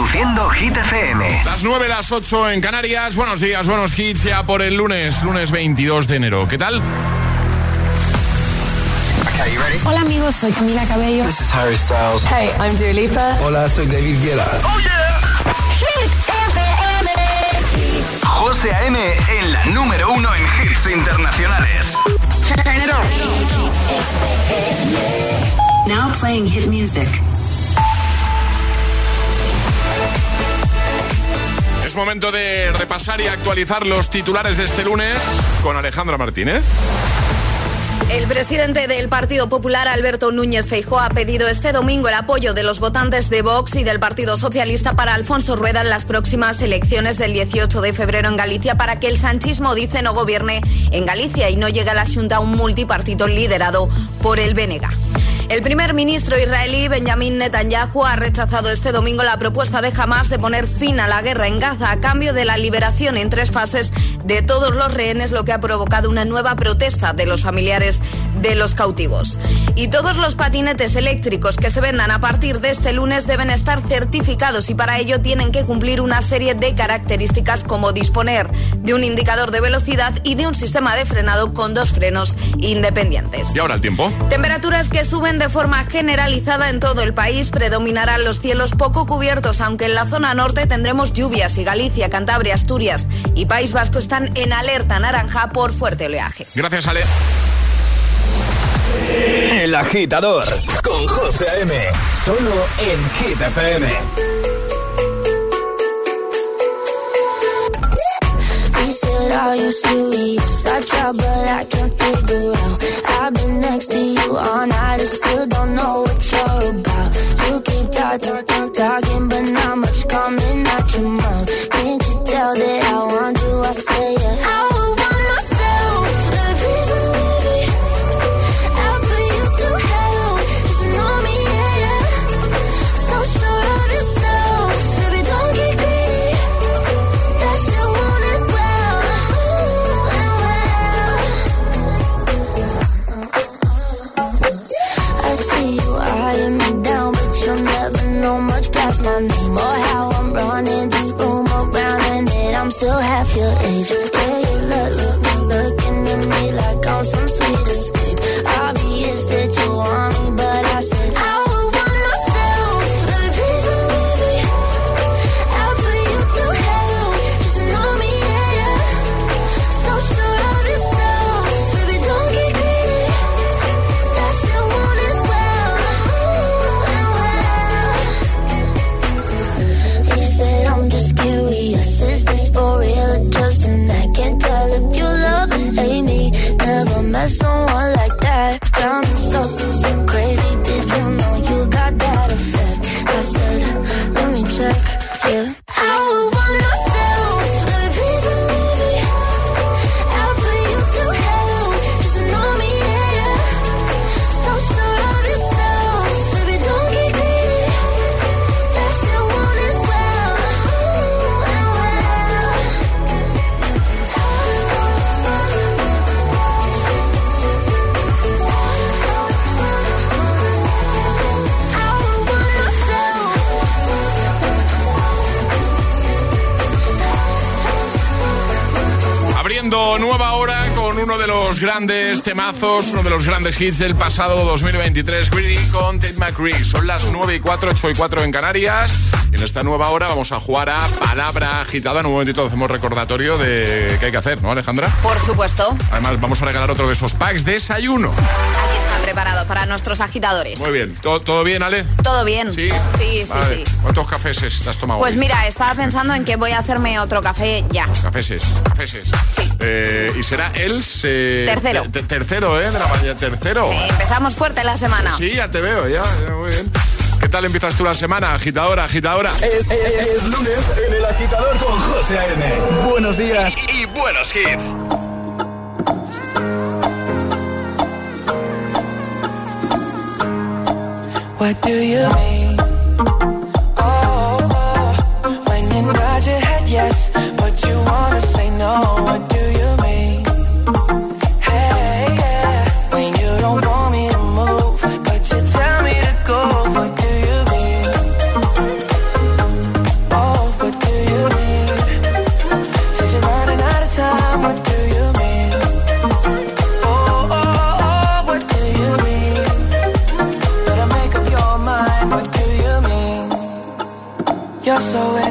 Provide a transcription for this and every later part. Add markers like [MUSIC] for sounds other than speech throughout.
Reproduciendo Hit FM. Las 9, las 8 en Canarias. Buenos días, buenos hits ya por el lunes, lunes 22 de enero. ¿Qué tal? Hola amigos, soy Camila Cabello. This is Harry Styles. Hey, I'm Dua Lipa. Hola, soy David Guetta. Oh yeah. Hit FM. José A.M. en la número uno en hits internacionales. Turn it on. Now playing hit music. Es momento de repasar y actualizar los titulares de este lunes con Alejandra Martínez. El presidente del Partido Popular, Alberto Núñez Feijóo, ha pedido este domingo el apoyo de los votantes de Vox y del Partido Socialista para Alfonso Rueda en las próximas elecciones del 18 de febrero en Galicia para que el sanchismo, dice, no gobierne en Galicia y no llegue a la Junta un multipartito liderado por el BNG. El primer ministro israelí Benjamin Netanyahu ha rechazado este domingo la propuesta de Hamas de poner fin a la guerra en Gaza a cambio de la liberación en tres fases de todos los rehenes, lo que ha provocado una nueva protesta de los familiares de los cautivos. Y todos los patinetes eléctricos que se vendan a partir de este lunes deben estar certificados y para ello tienen que cumplir una serie de características como disponer de un indicador de velocidad y de un sistema de frenado con dos frenos independientes. ¿Y ahora el tiempo? Temperaturas que suben de forma generalizada en todo el país. Predominarán los cielos poco cubiertos, aunque en la zona norte tendremos lluvias y Galicia, Cantabria, Asturias y País Vasco están en alerta naranja por fuerte oleaje. Gracias, Ale. El agitador con José M. Solo en Hit FM. Are you serious? I try, but I can't figure out. I've been next to you all night and still don't know what you're about. You keep talking, talk, talking, but not much coming out your mouth. Can't you tell that I want you? I say yeah. I nueva hora con uno de los grandes temazos, uno de los grandes hits del pasado 2023, Greedy con Tate McCree. Son las 9 y 4, 8 y 4 en Canarias. En esta nueva hora vamos a jugar a Palabra Agitada. En un momentito hacemos recordatorio de qué hay que hacer, ¿no, Alejandra? Por supuesto, Además, vamos a regalar otro de esos packs de desayuno. aquí está preparado para nuestros agitadores. Muy bien. ¿Todo, todo bien, Ale? ¿Todo bien? Sí. Sí, sí, Vale. sí. ¿Cuántos cafés te has tomado Pues hoy? mira, estaba pensando en que voy a hacerme otro café ya. Cafeses, cafeses. Sí. Eh, y será el se- Tercero. te- tercero, ¿eh? De la mañana. Tercero. Eh, empezamos fuerte la semana. Sí, ya te veo, ya, ya, muy bien. ¿Qué tal empiezas tú la semana? Agitadora, agitadora. Es, es- es lunes en el agitador con José A.M. Buenos días. Y buenos hits. What do you mean? Oh, oh, when you nod your head yes, but you wanna say no.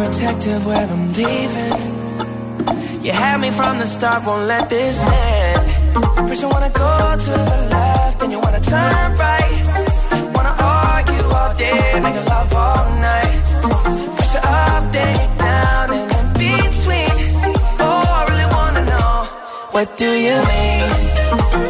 Protective when I'm leaving. You had me from the start, won't let this end. First you wanna go to the left, then you wanna turn right. Wanna argue all day, make love all night. First you're up, then you're down, and in between. Oh, I really wanna know, what do you mean?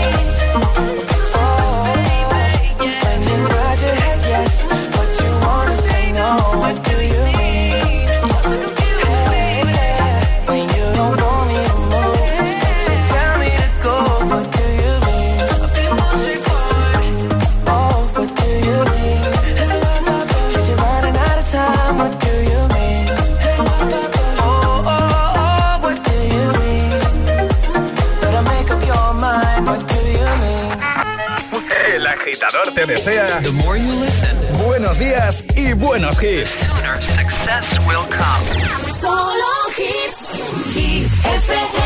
Te desea buenos días y buenos hits. Solo hits. Hits sleep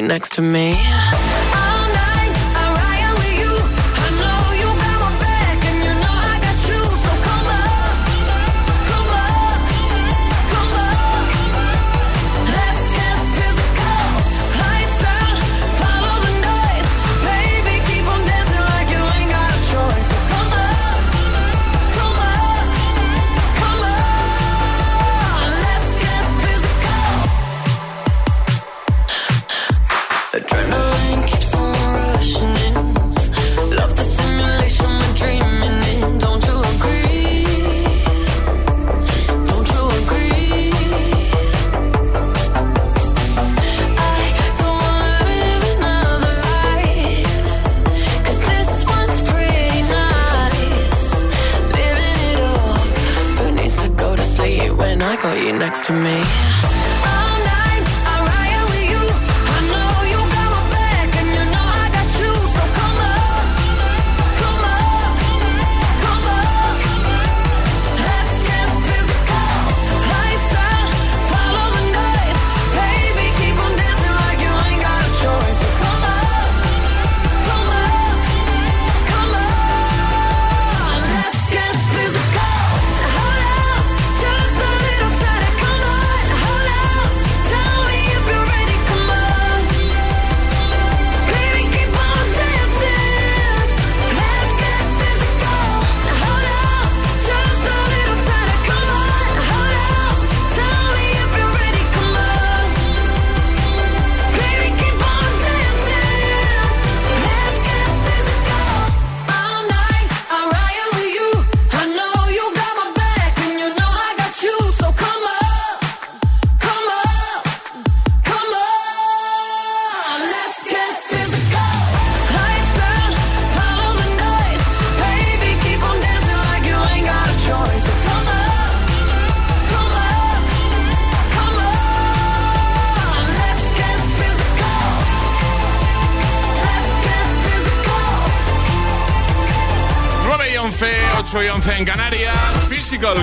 next to me.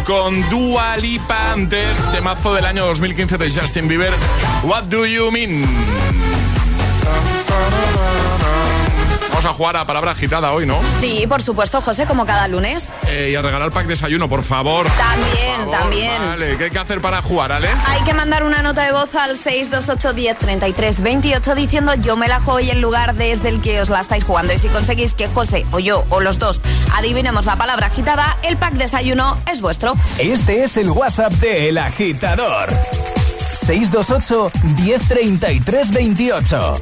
Con Dua Lipa antes, temazo del año 2015 de Justin Bieber. What do you mean? Vamos a jugar a palabra agitada hoy, ¿no? Sí, por supuesto, José, como cada lunes. Eh, y a regalar pack desayuno, por favor. También, también. Vale, ¿qué hay que hacer para jugar, Ale? Hay que mandar una nota de voz al 628 10 33 28 diciendo yo me la juego y el lugar desde el que os la estáis jugando. Y si conseguís que José o yo o los dos adivinemos la palabra agitada, el pack desayuno es vuestro. Este es el WhatsApp de El Agitador. 628 1033 28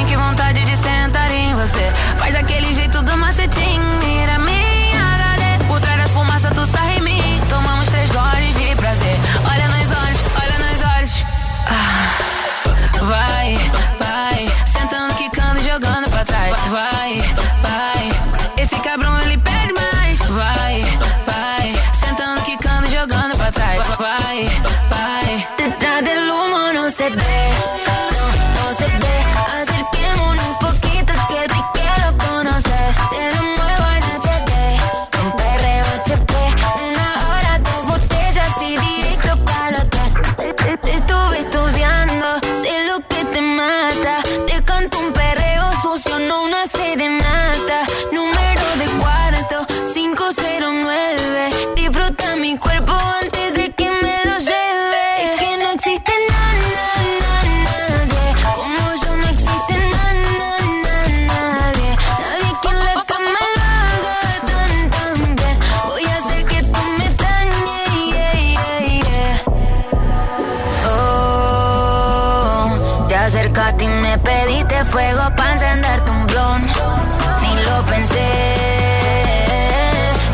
pensé.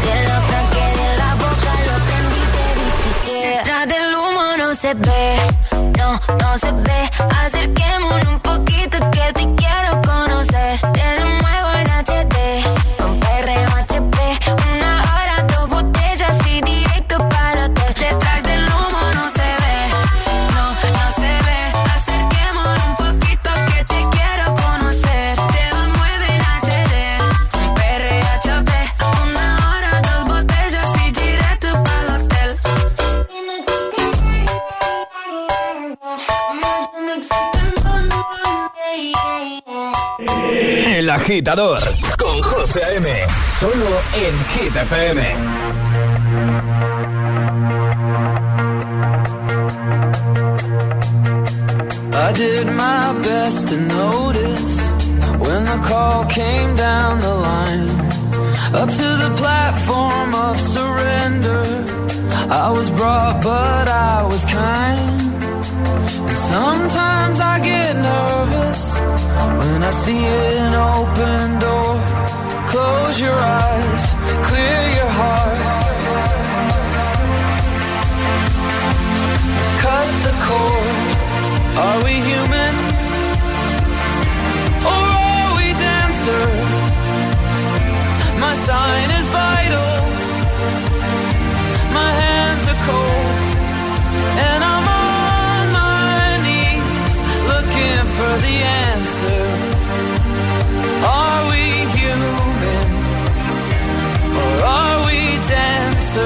Te lo saqué de la boca, lo prendí, te dije que detrás del humo no se ve. Agitador con José A.M. Solo en Hit FM. I did my best to notice when the call came down the line. Up to the platform of surrender. I was brought, but I was kind. And sometimes I get nervous when I see an open door. Close your eyes, clear your heart. Cut the cord. Are we human? Pay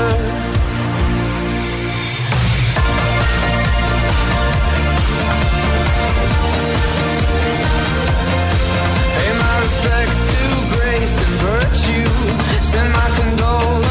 my respects to grace and virtue. Send my condolences.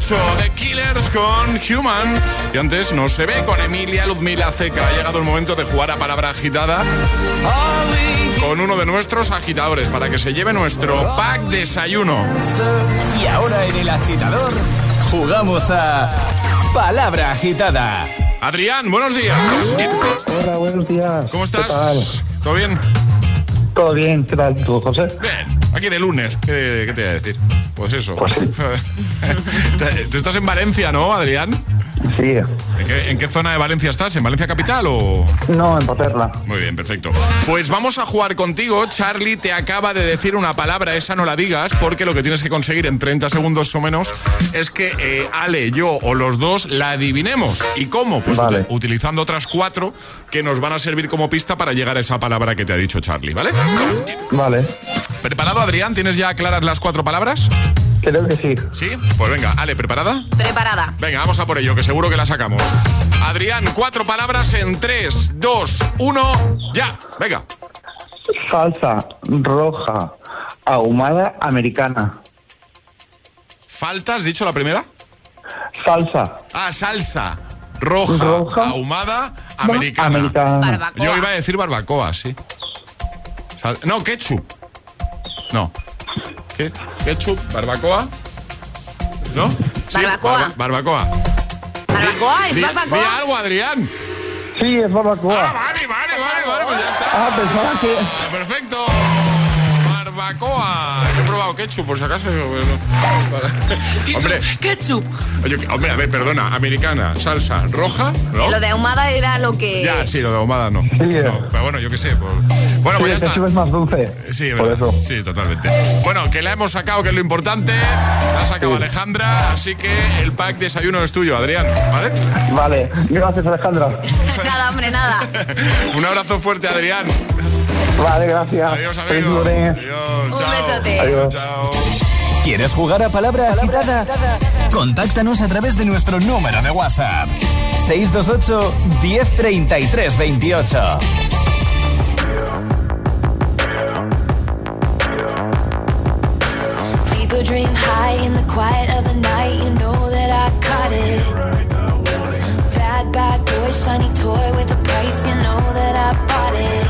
2008, The Killers con Human. Y antes no se ve con Emilia Luzmila Ceca. Ha llegado el momento de jugar a palabra agitada con uno de nuestros agitadores para que se lleve nuestro pack desayuno. Y ahora en el agitador jugamos a Palabra Agitada. Adrián, buenos días. Hola, buenos días. ¿Cómo estás? ¿Todo bien? Todo bien, ¿qué tal tú, José? Aquí de lunes. ¿Qué, qué te voy a decir? Pues eso. Pues sí. [LAUGHS] Tú estás en Valencia, ¿no, Adrián? Sí. ¿En qué, en qué zona de Valencia estás? ¿En Valencia capital o...? No, en Paterna. Muy bien, perfecto. Pues vamos a jugar contigo. Charlie te acaba de decir una palabra, esa no la digas, porque lo que tienes que conseguir en 30 segundos o menos es que eh, Ale, yo o los dos la adivinemos. ¿Y cómo? Pues Vale. uti- utilizando otras cuatro que nos van a servir como pista para llegar a esa palabra que te ha dicho Charlie, ¿vale? Vale, ¿Preparado, Adrián? ¿Tienes ya claras las cuatro palabras? creo que sí. ¿Sí? Pues venga, Ale, ¿preparada? Preparada. Venga, vamos a por ello, que seguro que la sacamos. Adrián, cuatro palabras en 3, 2, 1, ya. Venga. Salsa roja ahumada americana. ¿Falta? ¿Has dicho la primera? Salsa Ah, salsa. Roja, Roja. ahumada, americana. Yo iba a decir barbacoa, sí. Sal- no, ketchup. No. ¿Qué? ¿Ketchup? ¿Barbacoa? ¿No? Sí, Barbacoa. barba- barbacoa. Barbacoa, es Di- barbacoa. di algo, Adrián. Sí, es Ah, barbacoa. vale, vale, vale, vale, pues ya está. Ah, pensaba que... Ah, Perfecto. Barbacoa. Ketchup, por si acaso. bueno. Hombre, Ketchup. oye, hombre, a ver, perdona. Americana, salsa, roja, ¿no? Lo de ahumada era lo que... Ya, sí, lo de ahumada no. Sí. No, Pero bueno, yo qué sé. pues- Bueno, Sí, pues ya el está. ketchup es más dulce. Sí, por verdad. eso. Sí, totalmente. Bueno, que la hemos sacado, que es lo importante. La ha sacado Sí. Alejandra, así que el pack desayuno es tuyo, Adrián, ¿vale? Vale, gracias Alejandra. [LAUGHS] nada, hombre, nada. [LAUGHS] Un abrazo fuerte, Adrián. Vale, gracias. Adiós, amigo. Adiós, Un chao. besote. Adiós. Chao. ¿Quieres jugar a Palabra Agitada? Contáctanos a través de nuestro número de WhatsApp. 628 1033 28. People dream high in the quiet of the night. You know that I caught it. Bad, bad boy, shiny toy with a price. You know that I bought it.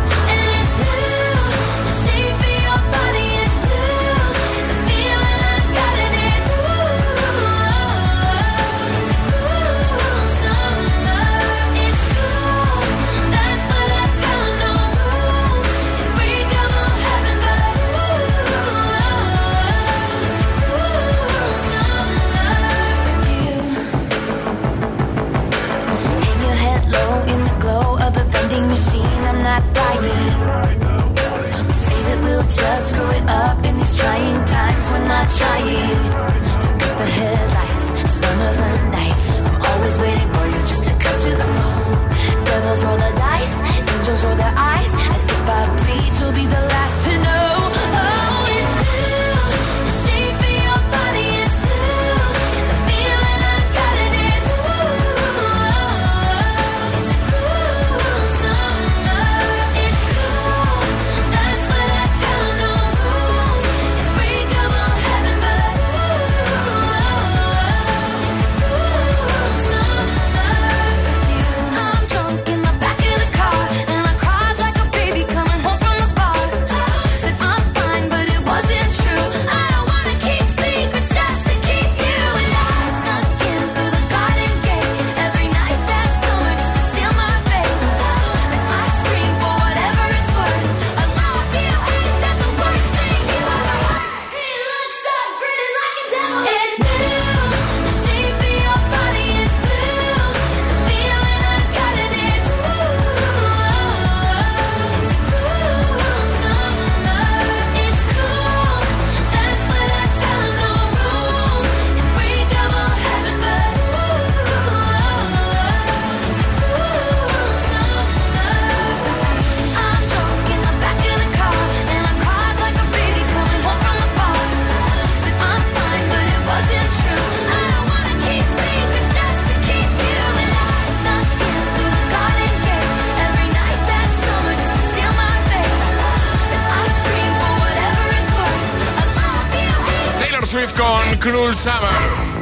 Swift con Cruel Summer.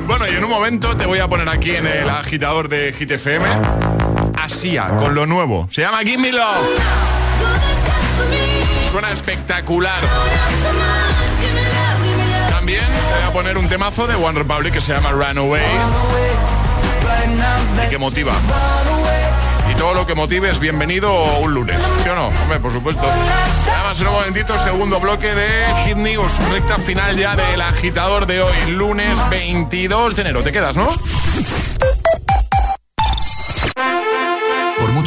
Bueno, y en un momento te voy a poner aquí en el agitador de Hit FM Asia con lo nuevo. Se llama Give Me Love. Suena espectacular. También te voy a poner un temazo de One Republic que se llama Runaway. Y que motiva. Todo lo que motive es bienvenido un lunes. ¿Sí o no? Hombre, por supuesto. Además, en un momentito, segundo bloque de Hit News. Recta final ya del agitador de hoy, lunes 22 de enero. ¿Te quedas, no?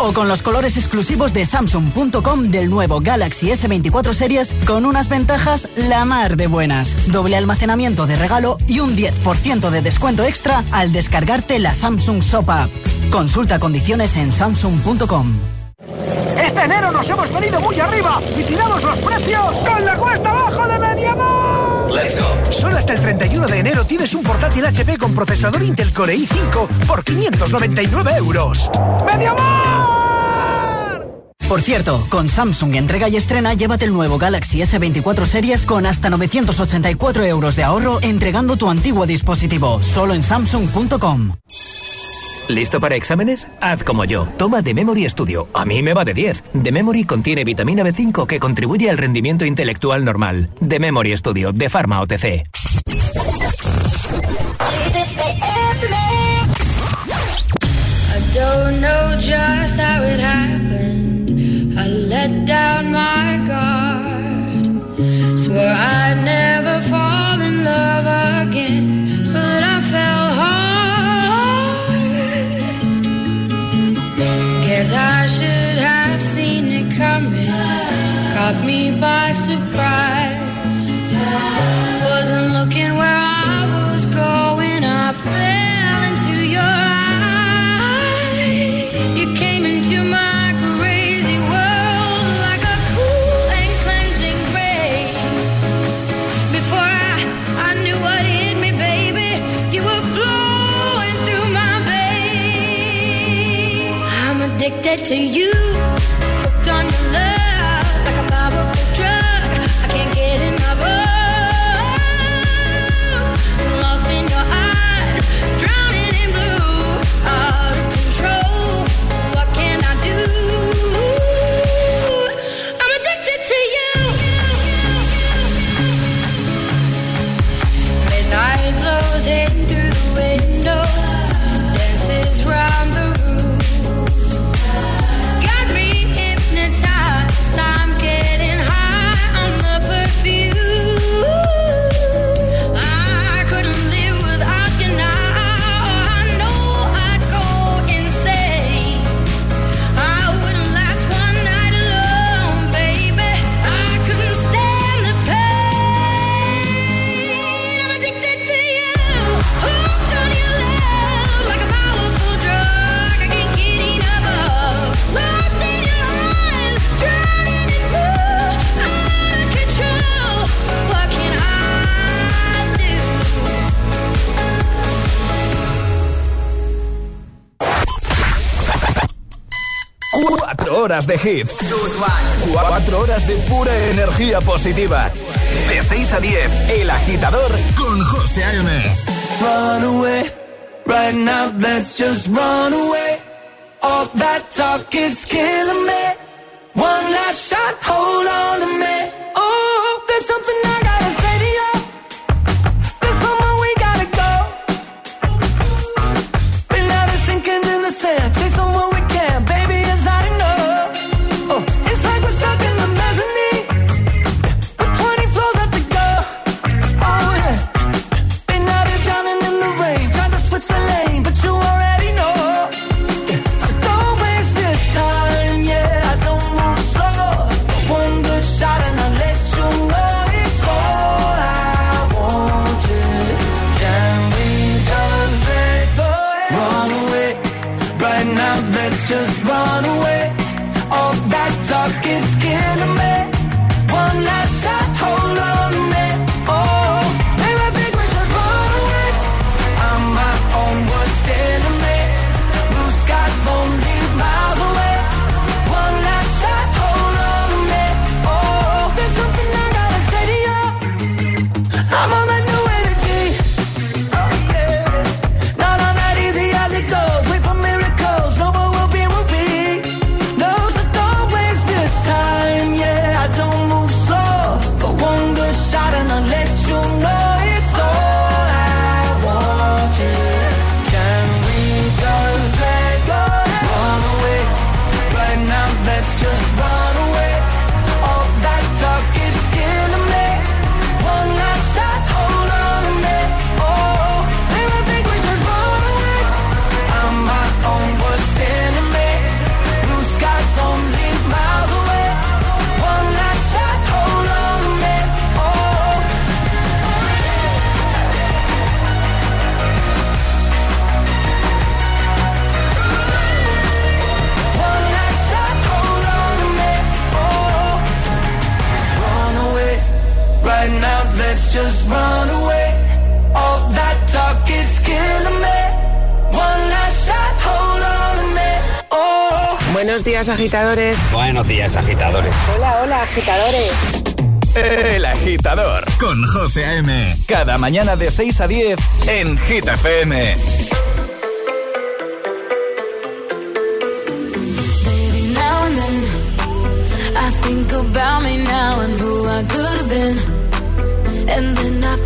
o con los colores exclusivos de Samsung.com del nuevo Galaxy S24 Series con unas ventajas la mar de buenas. Doble almacenamiento de regalo y un 10% de descuento extra al descargarte la Samsung Shop App. Consulta condiciones en Samsung.com. Este enero nos hemos venido muy arriba y tiramos los precios con la cuesta abajo de MediaMarkt. Let's go. Solo hasta el 31 de enero tienes un portátil HP con procesador Intel Core i5 por 599 euros. ¡MediaMarkt! Por cierto, con Samsung entrega y estrena, llévate el nuevo Galaxy S24 Series con hasta 984 euros de ahorro entregando tu antiguo dispositivo, solo en Samsung.com. ¿Listo para exámenes? Haz como yo. Toma The Memory Studio. A mí me va de 10. The Memory contiene vitamina B5 que contribuye al rendimiento intelectual normal. The Memory Studio de Pharma OTC. I don't know just how it happened. Let down my guard. Swore I'd never fall in love again, but I fell hard. Guess I should have seen it coming. Caught me by surprise. Wasn't looking where to you, horas de hits. Cuatro horas de pura energía positiva. De 6 a 10, El Agitador con José A.M. Run away, right now, let's just run away. All that talk is killing me. One last shot, hold on to me. Run away. All that talk it's killing me. One last shot, hold on a minute. Oh. Buenos días, agitadores. Buenos días, agitadores. Hola, hola, agitadores. El agitador con José A.M. Cada mañana de 6 a 10 en Hit FM. Baby, now and then I think about me now and who I could have been. And then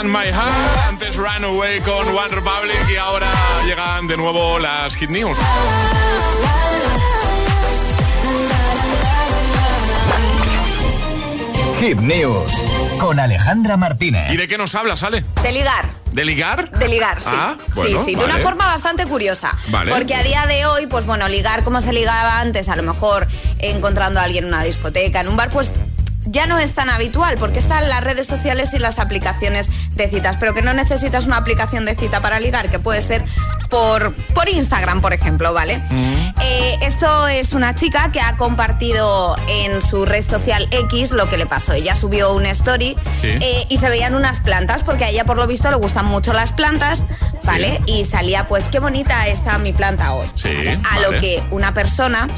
And My Heart. Antes Runaway con One Republic y ahora llegan de nuevo las Hit News. Hit News con Alejandra Martínez. ¿Y de qué nos hablas, Ale? De ligar. ¿De ligar? De ligar, sí. Ah, bueno, sí, sí, de una vale. forma bastante curiosa. Vale. Porque a día de hoy, pues bueno, ligar como se ligaba antes, a lo mejor encontrando a alguien en una discoteca, en un bar, pues ya no es tan habitual porque están las redes sociales y las aplicaciones de citas, pero que no necesitas una aplicación de cita para ligar, que puede ser por, por Instagram, por ejemplo, ¿vale? Eh, esto es una chica que ha compartido en su red social X lo que le pasó. Ella subió una story Sí. eh, y se veían unas plantas, porque a ella por lo visto le gustan mucho las plantas, ¿vale? Y salía pues qué bonita está mi planta hoy. Sí. A vale. lo que una persona,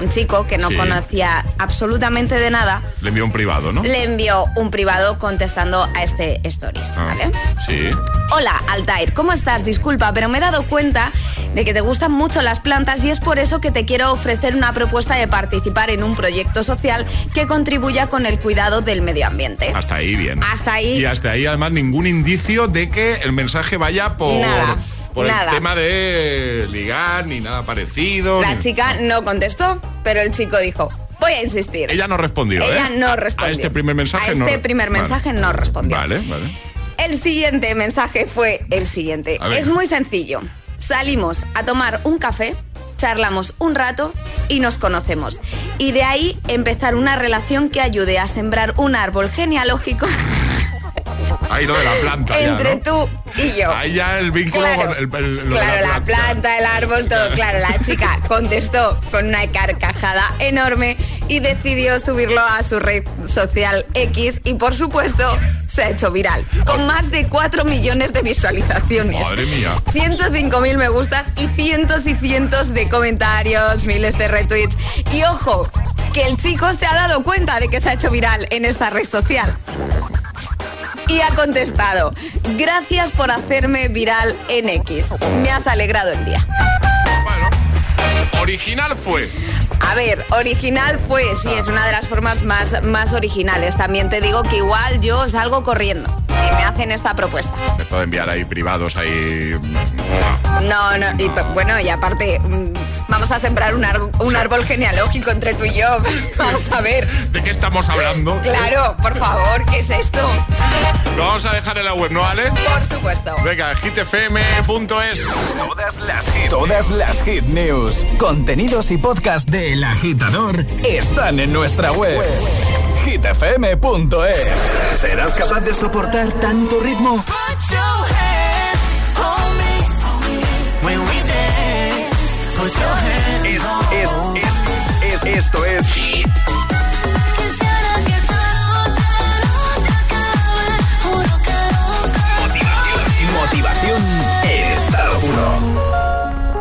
un chico que no conocía absolutamente de nada, Le envió un privado, ¿no? le envió un privado contestando a este stories, Ah, ¿vale? Sí. Hola, Altair, ¿cómo estás? Disculpa, pero me he dado cuenta de que te gustan mucho las plantas y es por eso que te quiero ofrecer una propuesta de participar en un proyecto social que contribuya con el cuidado del medio ambiente. Hasta ahí bien. Hasta ahí. Y hasta ahí además ningún indicio de que el mensaje vaya por, Nada, por el tema de ligar ni nada parecido. La ni- chica no contestó, pero el chico dijo, voy a insistir. Ella no respondió, Ella ¿eh? no respondió. A este primer mensaje A no. este primer Vale. mensaje no respondió. Vale, vale. El siguiente mensaje fue el siguiente. Es muy sencillo. Salimos a tomar un café, charlamos un rato y nos conocemos. Y de ahí empezar una relación que ayude a sembrar un árbol genealógico [LAUGHS] Ahí lo de la planta. ya, entre ¿no? tú y yo. Ahí ya el vínculo Claro, con el, el- lo de Claro, la la planta, el árbol, todo. Claro, la chica [LAUGHS] contestó con una carcajada enorme y decidió subirlo a su red social X y por supuesto se ha hecho viral, con más de 4 millones de visualizaciones. Madre mía. 105.000 me gustas y cientos y cientos de comentarios, miles de retweets. Y ojo, que el chico se ha dado cuenta de que se ha hecho viral en esta red social. Y ha contestado, gracias por hacerme viral en X. Me has alegrado el día. Original fue. A ver, original fue, sí, es una de las formas más, más originales. También te digo que igual yo salgo corriendo si me hacen esta propuesta. Me puedo enviar ahí privados, ahí. No, no, y bueno, y aparte, mm, vamos a sembrar un, ar- un árbol genealógico entre tú y yo. [LAUGHS] [LAUGHS] Vamos a ver. ¿De qué estamos hablando? Claro, por favor, ¿qué es esto? Lo vamos a dejar en la web, ¿no, Ale? Por supuesto. Venga, hitfm.es. Todas las hit, todas las hit news, contenidos y podcast de El Agitador están en nuestra web. hitfm.es. ¿Serás capaz de soportar tanto ritmo? Es, es, es, es- esto es motivación, motivación en estado puro.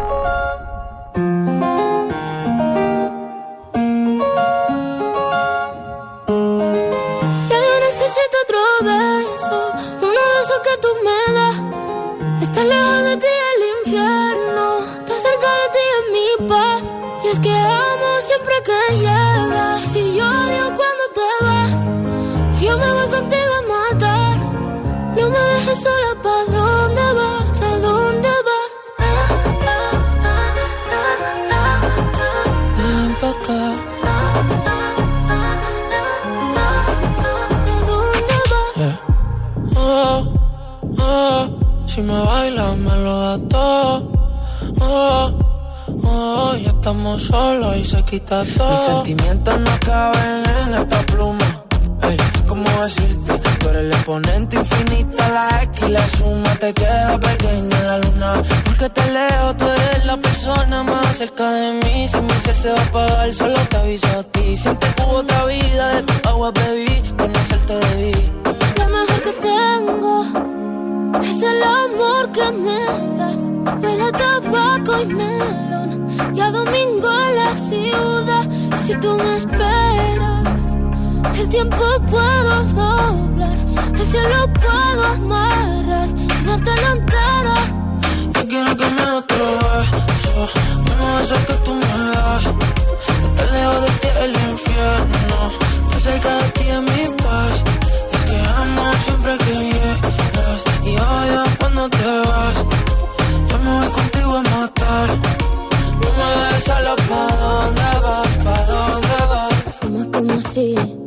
Otro beso, uno de esos que tú me das. Está lejos de ti sola, ¿pa' dónde vas? ¿A dónde vas? Ven pa' acá. Yeah. Oh, oh, si me bailas me lo da todo. Oh, oh, ya estamos solos y se quita todo. Mis sentimientos no caben en esta pluma. ¿Cómo decirte? Tú eres el exponente infinito, la X y la suma te queda pequeña en la luna. Porque te leo, tú eres la persona más cerca de mí. Si mi ser se va a apagar, solo te aviso a ti. Siente que hubo otra vida, de tu agua bebí, conocerte debí. Lo mejor que tengo es el amor que me das. Huele a tabaco y melón. Y a domingo en la ciudad. Si tú me esperas, el tiempo puedo doblar. El cielo puedo amarrar. Y dártelo entero. Yo quiero que me otro beso, uno de esos que tú me das. Estar lejos de ti el infierno, estar cerca de ti es mi paz. Es que amo siempre que llegas y odio cuando te vas. Yo me voy contigo a matar. No me dejes solo, ¿pa' dónde vas? ¿Pa' dónde vas? Fumas como si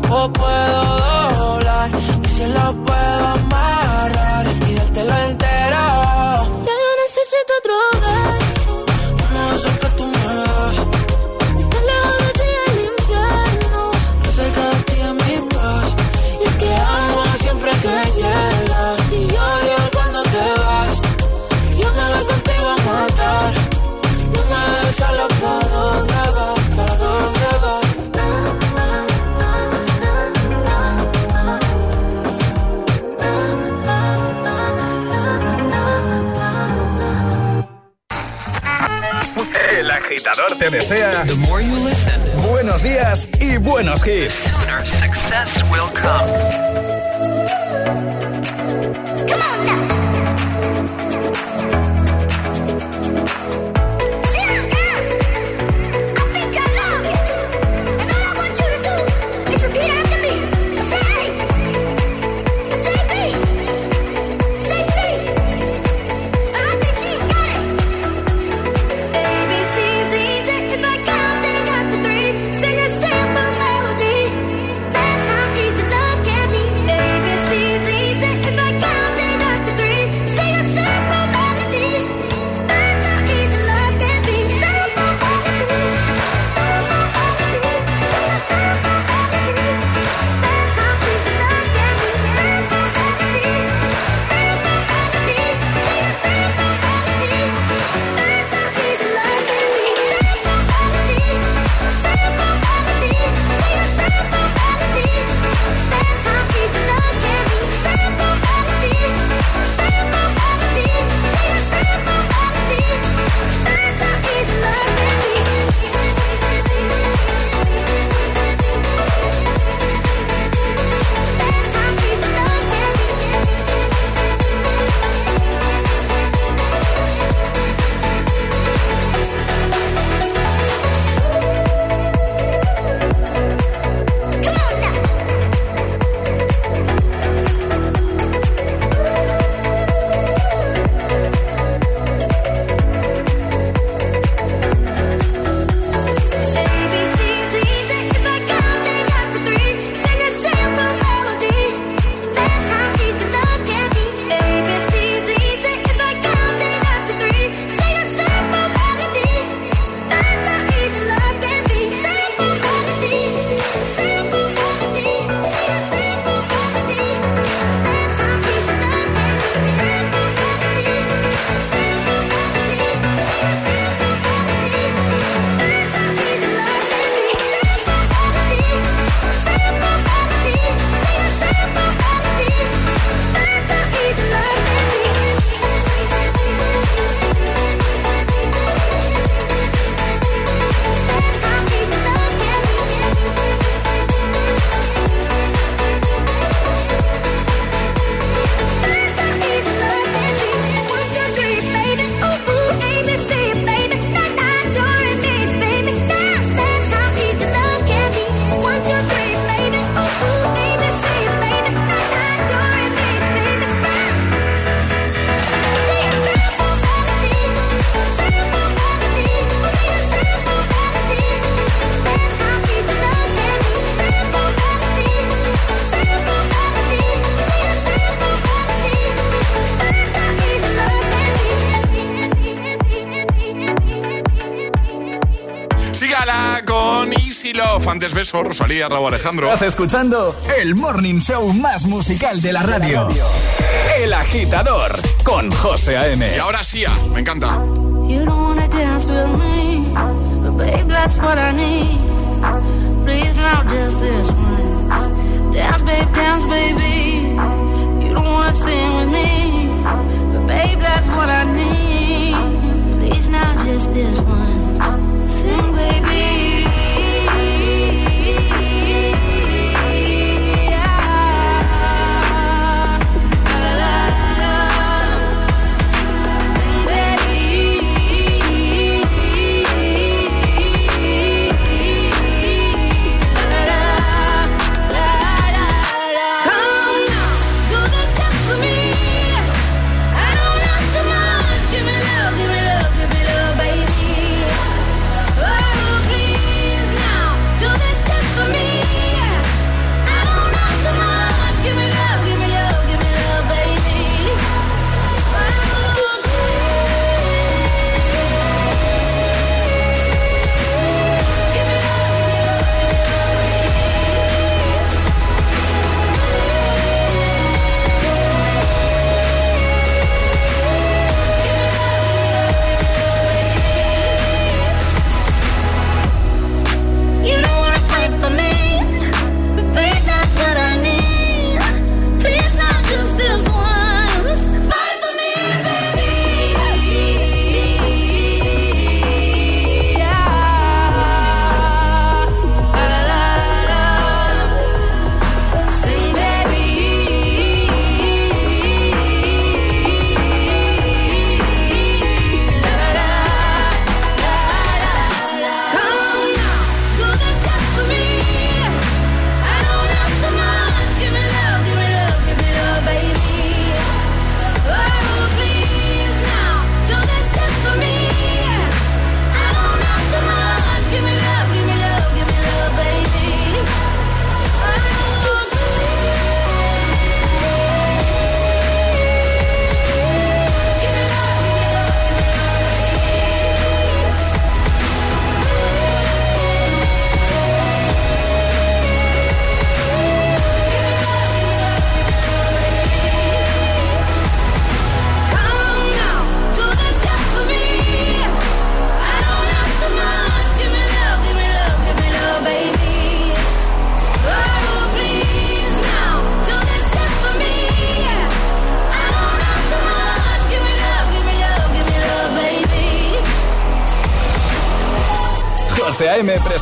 tiempo puedo doblar y si lo puedo amarrar y dártelo entero. Te desea buenos días y buenos hits. Success will come. That's how easy Crazy Love. Antes beso, Rosalía, Raúl Alejandro. Estás escuchando el morning show más musical de la radio. El agitador con José A.M. Y ahora sí, ah, me encanta. You don't wanna dance with me, but babe, that's what I need. Please now just this once. Dance, babe, dance, baby. You don't wanna sing with me, but babe, that's what I need. Please now just this once. Sing, baby.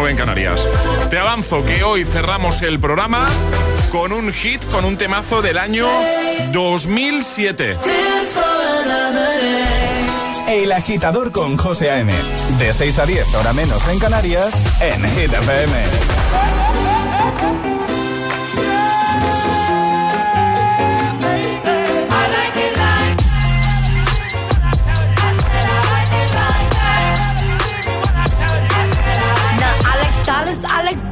9 en Canarias. Te avanzo que hoy cerramos el programa con un hit, con un temazo del año 2007. El agitador con José A.M. De 6 a 10, hora menos en Canarias, en Hit FM.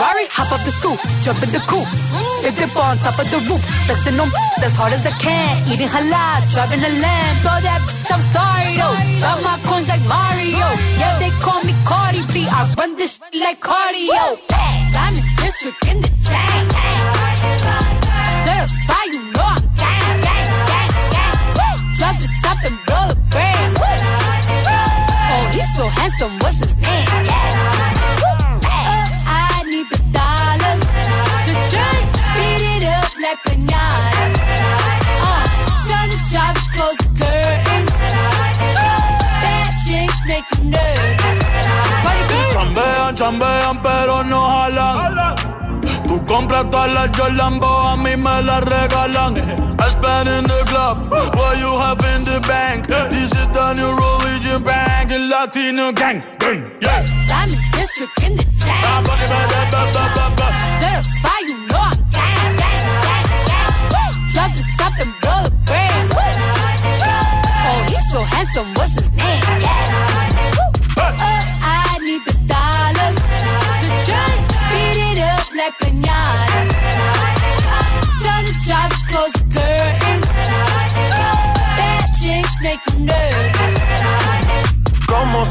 Ferrari, hop up the stoop, jump in the coupe. Big dip on top of the roof, flexing on as hard as I can. Eating halal, driving a lamb. So that bitch, I'm sorry though. Got my coins like Mario. Yeah, they call me Cardi B. I run this shit like cardio. Diamond district in the chain. Certified, you know I'm gang, gang, gang, gang. Drop the top and blow the brand. Oh, he's so handsome, what's his like pinata. Uh, tell the job close the curtains. That chick make you nervous. Chambean, chambean, pero no jalan. Tú compras todas las Jordan, a mí me las regalan. I spend in the club, what you have in the bank. This is the new religion bank, Latino gang, gang, yeah. District in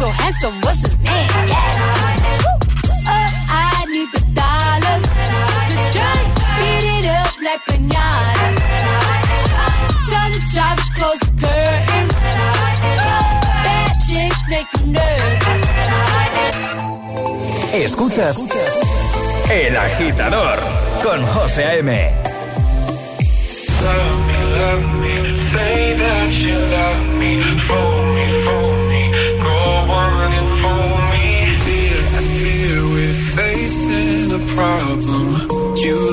so handsome, what's his name? Woo! I need the dollars to change, beat it up like pinata. Tell the job to close the curtains. That chick make you nervous. Escuchas El Agitador con José A.M. Love me, love me, say that you love me.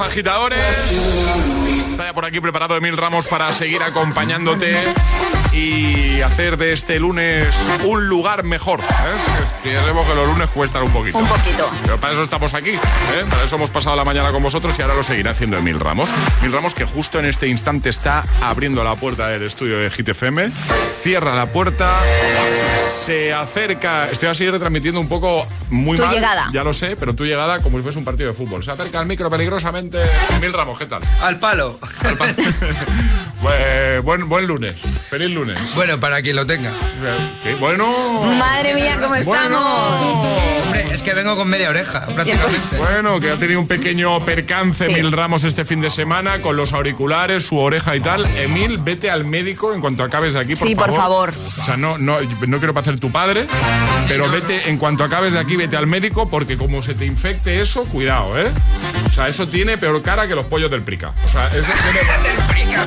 Agitadores. Está ya por aquí preparado Emil Ramos para seguir acompañándote y hacer de este lunes un lugar mejor. ¿eh? Que ya sabemos que los lunes cuestan un poquito. Un poquito. Pero para eso estamos aquí. ¿eh? Para eso hemos pasado la mañana con vosotros y ahora lo seguirá haciendo Emil Ramos. Emil Ramos que justo en este instante está abriendo la puerta del estudio de Hit FM. Cierra la puerta. Se acerca. Estoy así retransmitiendo un poco muy Tu mal. llegada. Ya lo sé, pero tú llegada como si fuese un partido de fútbol. Se acerca al micro peligrosamente. Emil Ramos, ¿qué tal? Al palo. Bue- [LAUGHS] buen, buen lunes. Feliz lunes. Bueno, para quien lo tenga. ¿Qué? Bueno. Madre mía, ¿cómo estamos? Hombre, es que vengo con media oreja, prácticamente. Bueno, que ha tenido un pequeño percance Emil Ramos este fin de semana con los auriculares, su oreja y tal. Emil, vete al médico en cuanto acabes de aquí, por Sí, favor. por favor. O sea, no, no, no quiero parecer tu padre, pero vete, en cuanto acabes de aquí, vete al médico porque como se te infecte eso, cuidado, ¿eh? O sea, eso tiene peor cara que los pollos del prica. O sea, eso tiene...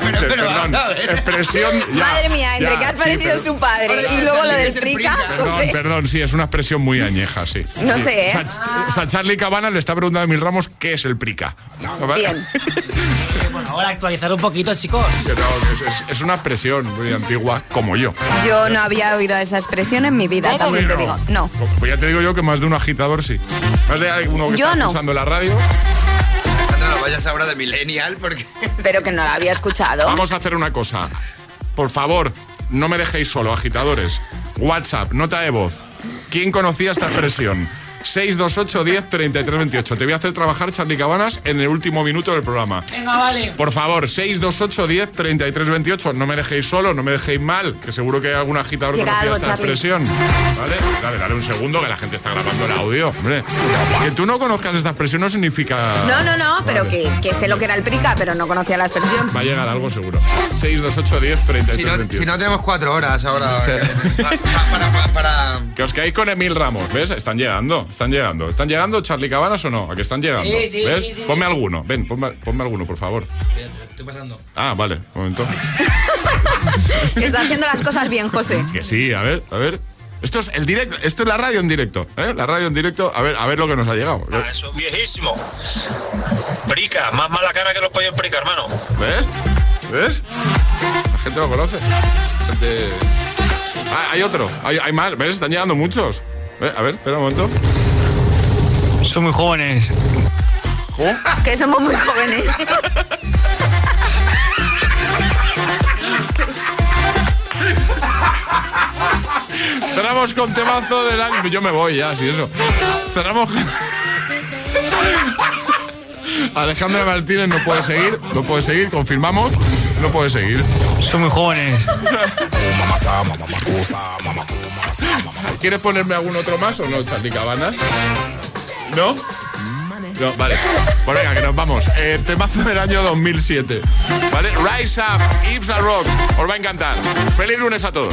[LAUGHS] pero- Sí, pero vamos a ver. expresión... ya, Madre mía, entre ya, que has sí, parecido pero- su padre y luego lo del prica, Perdón, perdón, sí, es una expresión muy añeja, sí. No Sí. sé, ¿eh? O sea, Charlie Cabana le está preguntando a Emil Ramos qué es el prica. Bien. [LAUGHS] Bueno, ahora actualizar un poquito, chicos. No, es, es- es una expresión muy antigua, como yo. Yo no había oído esa expresión en mi vida, ¿Cómo también te no? digo. No. Pues ya te digo yo que más de un agitador sí. Más de alguno que Yo está no. escuchando la radio. No lo vayas ahora de millennial porque... Pero que no la había escuchado. Vamos a hacer una cosa. Por favor, no me dejéis solo, agitadores. WhatsApp, nota de voz. ¿Quién conocía esta expresión? 628 10 33 28. Te voy a hacer trabajar, Charlie Cabanas, en el último minuto del programa. Venga, vale. Por favor, 628 10 33 28. No me dejéis solo, no me dejéis mal, que seguro que hay algún agitador que conocía esta Charlie. expresión. ¿Vale? Dale, dale un segundo que la gente está grabando el audio. Hombre, que tú no conozcas esta expresión no significa. No, no, no, pero Vale. que, que sé lo que era el prica, pero no conocía la expresión. Va a llegar algo seguro. 628 10 33 Si no, 28. si no tenemos cuatro horas ahora. Sí. eh, pa- pa- para, para, para- Que os quedáis con Emil Ramos, ¿ves? Están llegando, están llegando. ¿Están llegando Charlie Cabanas o no? ¿A que están llegando? Sí, sí, ¿Ves? sí, sí. Ponme alguno, ven, ponme, ponme alguno, por favor. Estoy pasando. Ah, vale, un momento. Que [LAUGHS] está haciendo las cosas bien, José. Que sí, a ver, a ver. Esto es el directo, esto es la radio en directo, ¿eh? La radio en directo, a ver, a ver lo que nos ha llegado. Ah, eso es viejísimo. Prica, más mala cara que los pollos prica, hermano. ¿Ves? ¿Ves? La gente lo conoce. La gente... Ah, hay otro, hay, hay más, ¿ves? Están llegando muchos. ¿Ves? A ver, espera un momento. Son muy jóvenes. Que somos muy jóvenes. Cerramos con temazo del año. Yo me voy ya, si eso. Cerramos. Alejandra Martínez no puede seguir, no puede seguir, confirmamos, no puede seguir. Son muy jóvenes. ¿Quieres ponerme algún otro más o no, Charlie Cabana? ¿No? No, vale. Pues venga, que nos vamos. Eh, temazo del año 2007. ¿Vale? Rise Up, Yves a Rock. Os va a encantar. Feliz lunes a todos.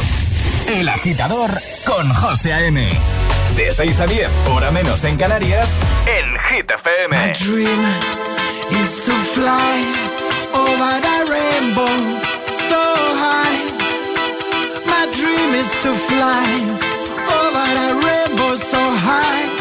El agitador con José A.M. De 6 a 10, hora menos en Canarias, en Hit FM. My dream is to fly over the rainbow, so high. My dream is to fly over the rainbow, so high.